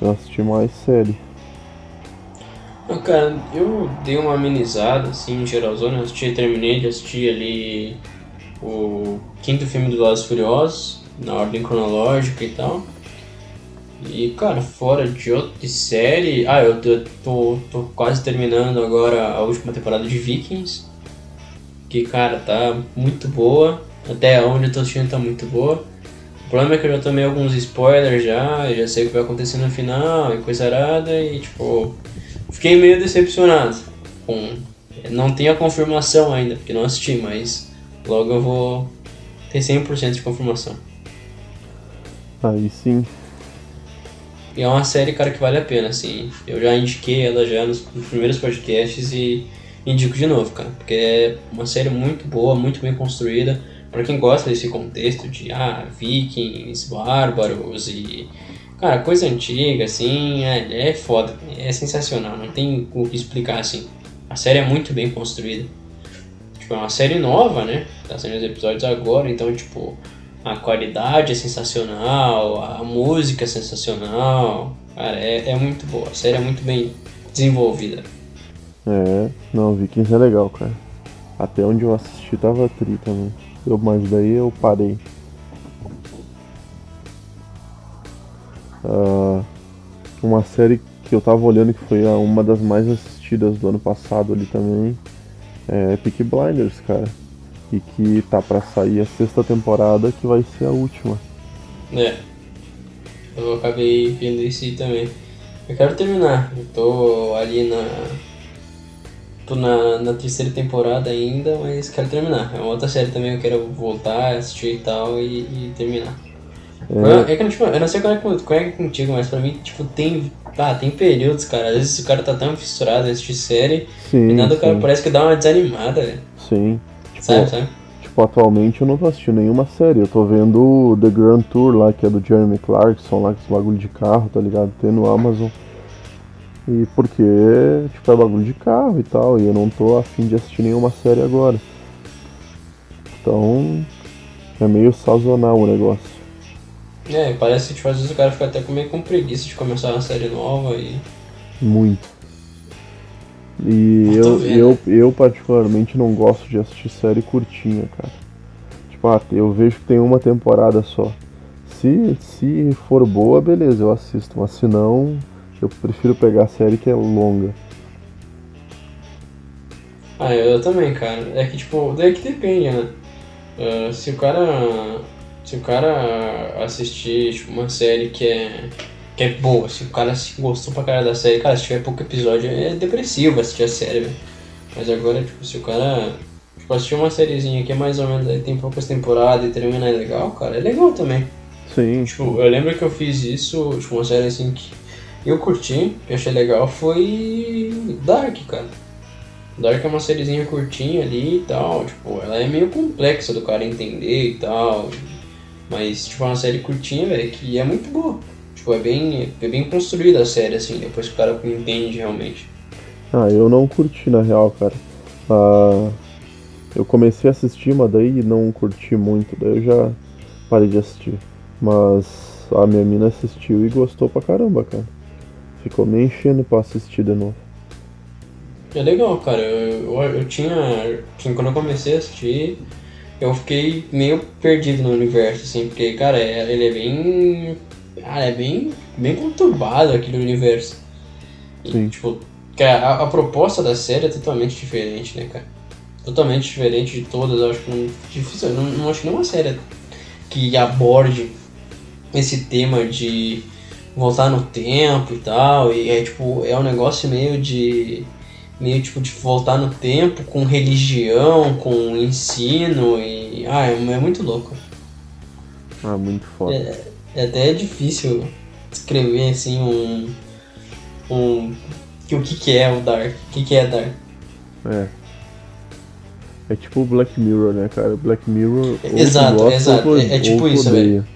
Eu assisti mais série. Cara, eu dei uma amenizada, assim, em geralzão, né? assisti, terminei de assistir ali o quinto filme do Velozes Furiosos, na ordem cronológica e tal. E, cara, fora de outra série... Ah, eu tô, tô, tô quase terminando agora a última temporada de Vikings. Que, cara, tá muito boa. Até onde eu tô assistindo tá muito boa. O problema é que eu já tomei alguns spoilers já, já sei o que vai acontecer no final e coisa arada e, tipo... Fiquei meio decepcionado com. Não tenho a confirmação ainda, porque não assisti, mas logo eu vou ter 100% de confirmação. Aí sim. E é uma série, cara, que vale a pena, assim. Eu já indiquei ela já nos primeiros podcasts e indico de novo, cara. Porque é uma série muito boa, muito bem construída. Para quem gosta desse contexto de, ah, vikings, bárbaros e Cara, coisa antiga, assim, é, é foda. É sensacional, não tem o que explicar, assim. A série é muito bem construída. Tipo, é uma série nova, né? Tá saindo os episódios agora, então, tipo, a qualidade é sensacional, a música é sensacional. Cara, é, é muito boa. A série é muito bem desenvolvida. É, não, Vikings é legal, cara. Até onde eu assisti tava tri também. Eu, mas daí eu parei. Uh, uma série que eu tava olhando que foi uma das mais assistidas do ano passado ali também é Peak Blinders, cara. E que tá pra sair a sexta temporada que vai ser a última. É. Eu acabei vendo isso também. Eu quero terminar. Eu tô ali na. Tô na, na terceira temporada ainda, mas quero terminar. É uma outra série também que eu quero voltar, assistir e tal e, e terminar. É, é que, tipo, eu não sei qual é, qual é contigo, mas pra mim, tipo, tem. Ah, tem períodos, cara. Às vezes o cara tá tão fissurado a assistir série sim, e nada o cara parece que dá uma desanimada, velho. Sim. Tipo, sabe, sabe? Tipo, atualmente eu não tô assistindo nenhuma série. Eu tô vendo The Grand Tour lá, que é do Jeremy Clarkson, lá, com esse bagulho de carro, tá ligado? Tem no Amazon. E porque, tipo, é bagulho de carro e tal, e eu não tô afim de assistir nenhuma série agora. Então, é meio sazonal o negócio. É, parece que tipo, às vezes o cara fica até meio com preguiça de começar uma série nova e. Muito. E eu, eu, eu particularmente não gosto de assistir série curtinha, cara. Tipo, ah, eu vejo que tem uma temporada só. Se, se for boa, beleza, eu assisto. Mas se não, eu prefiro pegar a série que é longa. Ah, eu também, cara. É que tipo, daí que depende, né? Uh, se o cara se o cara assistir tipo, uma série que é, que é boa, se o cara se gostou pra cara da série, cara, se tiver pouco episódio é depressivo assistir a série, velho. Mas agora, tipo, se o cara tipo, assistir uma sériezinha que é mais ou menos aí tem poucas temporadas e termina é legal, cara, é legal também. Sim. Tipo, eu lembro que eu fiz isso, tipo, uma série assim que eu curti, que eu achei legal, foi Dark, cara. Dark é uma sériezinha curtinha ali e tal, tipo, ela é meio complexa do cara entender e tal. Mas, tipo, é uma série curtinha, velho, que é muito boa. Tipo, é bem, é bem construída a série, assim, depois que o cara entende realmente. Ah, eu não curti, na real, cara. Ah, eu comecei a assistir, mas daí não curti muito, daí eu já parei de assistir. Mas a minha mina assistiu e gostou pra caramba, cara. Ficou me enchendo pra assistir de novo. É legal, cara. Eu, eu, eu tinha. Quando eu comecei a assistir, eu fiquei meio perdido no universo, assim, porque, cara, é, ele é bem. Cara, é bem, bem conturbado aquele universo. E, Sim. tipo, a, a proposta da série é totalmente diferente, né, cara? Totalmente diferente de todas, eu acho que não, difícil, não, não acho nenhuma série que aborde esse tema de voltar no tempo e tal, e é tipo, é um negócio meio de meio tipo de voltar no tempo com religião, com ensino e ah, é, é muito louco. Ah, muito foda. É, é até difícil escrever assim um. um que, o que, que é o Dark? O que, que é Dark? É. É tipo o Black Mirror, né, cara? Black Mirror. Exato, gosta, exato. ou É- é tipo isso, velho.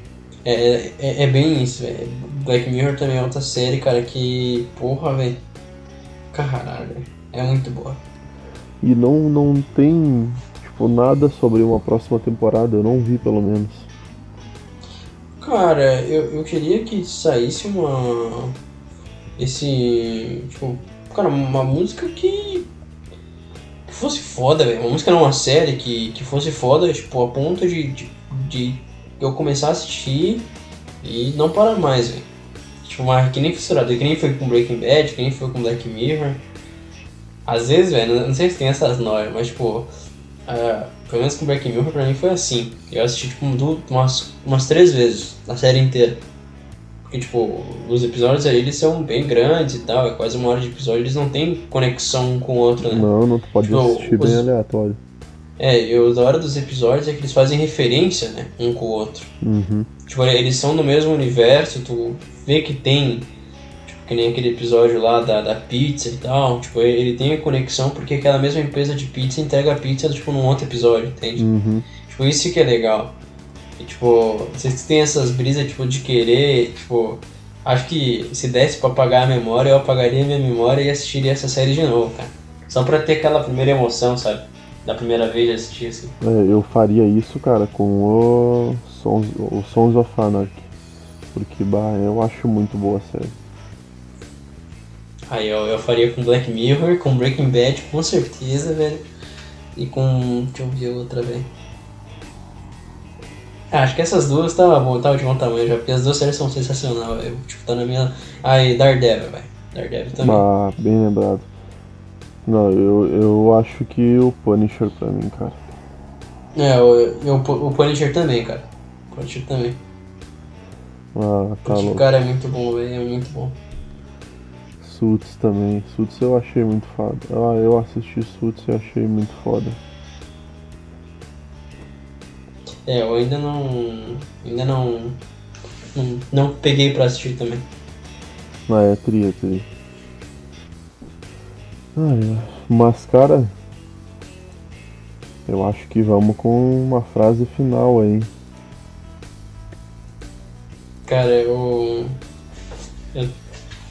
É, é, é bem isso, velho. Black Mirror também é outra série, cara, que. Porra, velho. Caralho, velho. É muito boa. E não, não tem, tipo, nada sobre uma próxima temporada. Eu não vi, pelo menos. Cara, eu, eu queria que saísse uma. Esse. Tipo. Cara, uma música que. que fosse foda, velho. Uma música não, uma série que, que fosse foda, tipo, a ponto de, de, de eu começar a assistir e não parar mais, velho. Tipo, uma, que nem fissurado, que nem foi com Breaking Bad, que nem foi com Black Mirror. Às vezes, velho, não sei se tem essas noias, mas tipo. ah, pelo menos com Breaking Mirror pra mim foi assim. Eu assisti tipo umas, umas três vezes a série inteira. Porque tipo, os episódios aí eles são bem grandes e tal, é quase uma hora de episódio, eles não têm conexão um com o outro, né? Não, não tu pode Tipo, assistir bem os- aleatório. É, e o da hora dos episódios é que eles fazem referência, né, um com o outro. Uhum. Tipo, eles são no mesmo universo, tu vê que tem, que nem aquele episódio lá da, da pizza e tal, tipo, ele tem a conexão porque aquela mesma empresa de pizza entrega a pizza, tipo, num outro episódio, entende? Uhum. Tipo, isso que é legal. E, tipo, vocês têm essas brisas, tipo, de querer, tipo... Acho que se desse pra apagar a memória, eu apagaria minha memória e assistiria essa série de novo, cara. Só pra ter aquela primeira emoção, sabe? Da primeira vez de assistir, assim. É, eu faria isso, cara, com o Sons, o Sons of Anarchy. Porque, bah, eu acho muito boa a série. Aí eu, eu faria com Black Mirror, com Breaking Bad, com certeza, velho. E com... deixa eu ver outra, velho. Ah, acho que essas duas tava bom, tava de bom tamanho já, porque as duas séries são sensacionais, velho. Tipo, tá na minha... Ah, e Daredevil, velho. Daredevil também. Bah, bem lembrado. Não, eu, eu acho que o Punisher pra mim, cara. É, o, o, o Punisher também, cara. O Punisher também. Ah, tá Porque o cara é muito bom, velho. É muito bom. Suits também. Suits eu achei muito foda. Ah, eu assisti Suits e achei muito foda. É, eu ainda não. Ainda não. Não, não peguei pra assistir também. Ah, é tri, é tri. Ah, é. Mas, cara, eu acho que vamos com uma frase final aí. Cara, eu. Eu,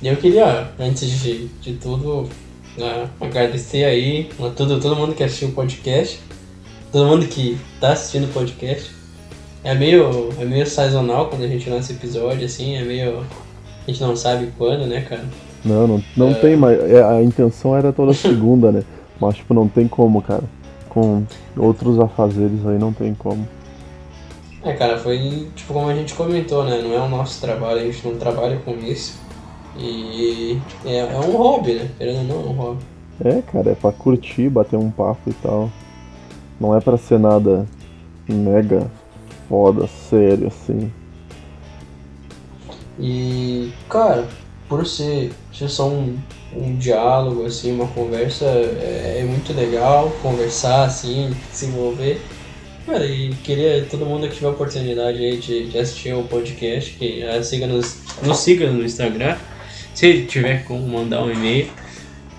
eu queria, antes de, de tudo, ah, agradecer aí a todo, todo mundo que assistiu o podcast. Todo mundo que tá assistindo o podcast. É meio, é meio sazonal quando a gente lança episódio, assim, é meio. A gente não sabe quando, né, cara? Não, não, não tem mais. é, a intenção era toda segunda, né? Mas, tipo, não tem como, cara. Com outros afazeres aí não tem como. É, cara, foi tipo como a gente comentou, né? Não é o nosso trabalho, a gente não trabalha com isso. E é, é um hobby, né? Querendo ou não, é um hobby. É, cara, é pra curtir, bater um papo e tal. Não é pra ser nada mega foda, sério, assim. E, cara, por ser, ser só um, um diálogo, assim, uma conversa, é, é muito legal conversar, assim, se envolver. Cara, e queria todo mundo que tiver a oportunidade aí de, de assistir o podcast, que ah, siga nos, nos siga no Instagram, se tiver como mandar um e-mail.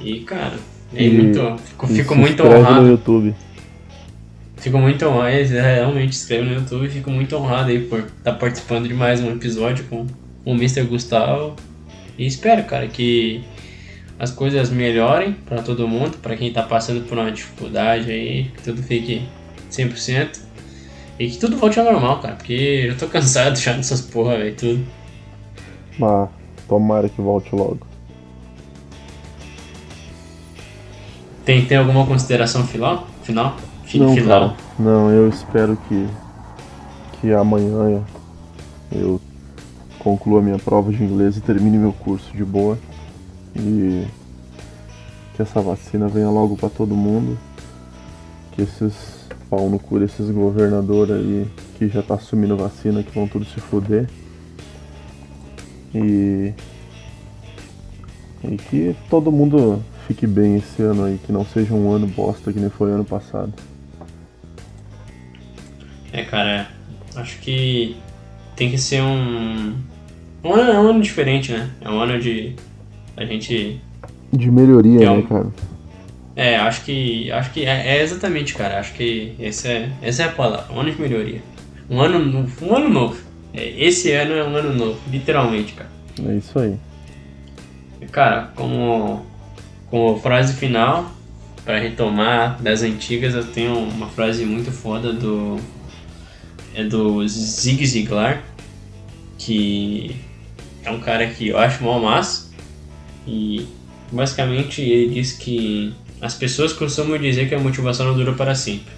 E, cara, é E- muito, fico, fico muito honrado. no YouTube. Fico muito honrado, é, realmente escreve no YouTube, fico muito honrado aí por estar participando de mais um episódio com o Mr. Gustavo. E espero, cara, que as coisas melhorem pra todo mundo, pra quem tá passando por uma dificuldade aí, que tudo fique 100%. E que tudo volte ao normal, cara, porque eu tô cansado já dessas porra, velho, tudo. Tomara que volte logo. Tem, tem alguma consideração final? Final? Fi- Não, final. cara. Não, eu espero que, que amanhã eu conclua minha prova de inglês e termine meu curso de boa. E que essa vacina venha logo pra todo mundo. Que esses pau no cu, esses governadores aí que já tá assumindo vacina, que vão tudo se fuder. E. E que todo mundo fique bem esse ano aí, que não seja um ano bosta que nem foi ano passado. É, cara, acho que tem que ser um. Um ano, é um ano diferente, né? É um ano de. A gente. De melhoria, Que é um- né, cara? É, acho que. Acho que é, é exatamente, cara. Acho que esse é, essa é a palavra. Um ano de melhoria. Um ano. Um ano novo. É, Esse ano é um ano novo, literalmente, cara. É isso aí. Cara, como, como frase final, para retomar das antigas, eu tenho uma frase muito foda do. É do Zig Ziglar, que é um cara que eu acho mó massa. E basicamente ele diz que as pessoas costumam dizer que a motivação não dura para sempre.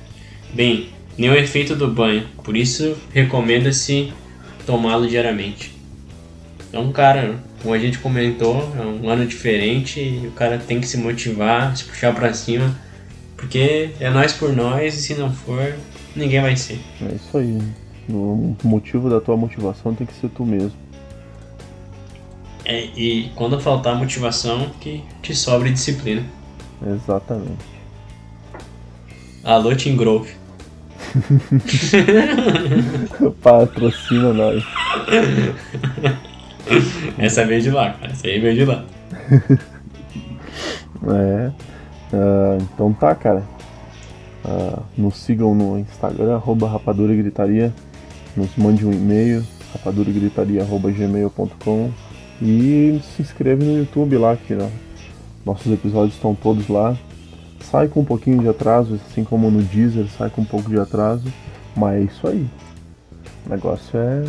Bem, nem o efeito do banho, por isso recomenda-se tomá-lo diariamente. Então, cara, como a gente comentou, é um ano diferente e o cara tem que se motivar, se puxar pra cima, porque é nós por nós e se não for, ninguém vai ser. É isso aí. O motivo da tua motivação tem que ser tu mesmo. É, e quando faltar motivação, que te sobre disciplina. Exatamente. Alô, Team Grove. Patrocina nós. Essa veio de lá, cara. Essa aí veio de lá. É. Ah, então tá, cara. Ah, nos sigam no Instagram, arroba rapadura e gritaria. Nos mande um e-mail, rapaduragritaria.gmail.com e se inscreve no YouTube lá, que ó, nossos episódios estão todos lá. Sai com um pouquinho de atraso, assim como no Deezer, sai com um pouco de atraso, mas é isso aí. O negócio é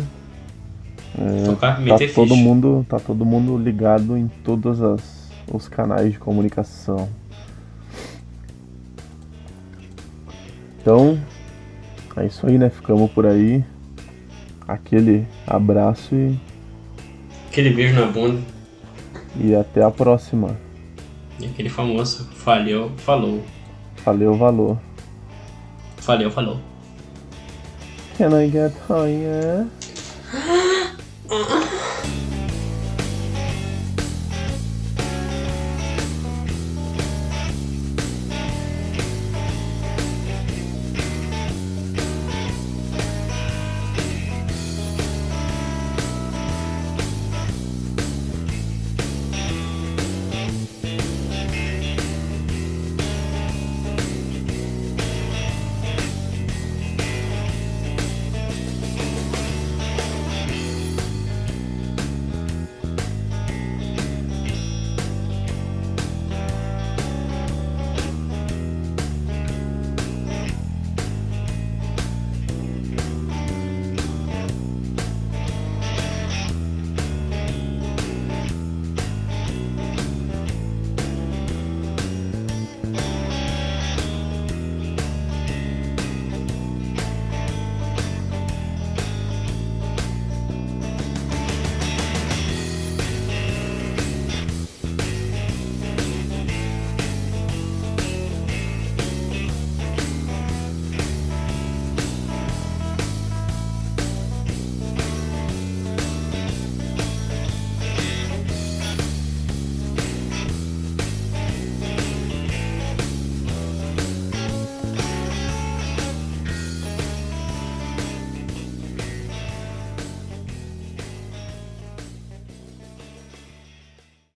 Focar, Tá todo ficha. mundo, tá todo mundo ligado em todos as, os canais de comunicação. Então, é isso aí, né? Ficamos por aí. Aquele abraço e, Aquele beijo na bunda. e até a próxima. E aquele famoso falhou, falou. Valeu, valor. Falhou, falou. Can I get higher? Ah,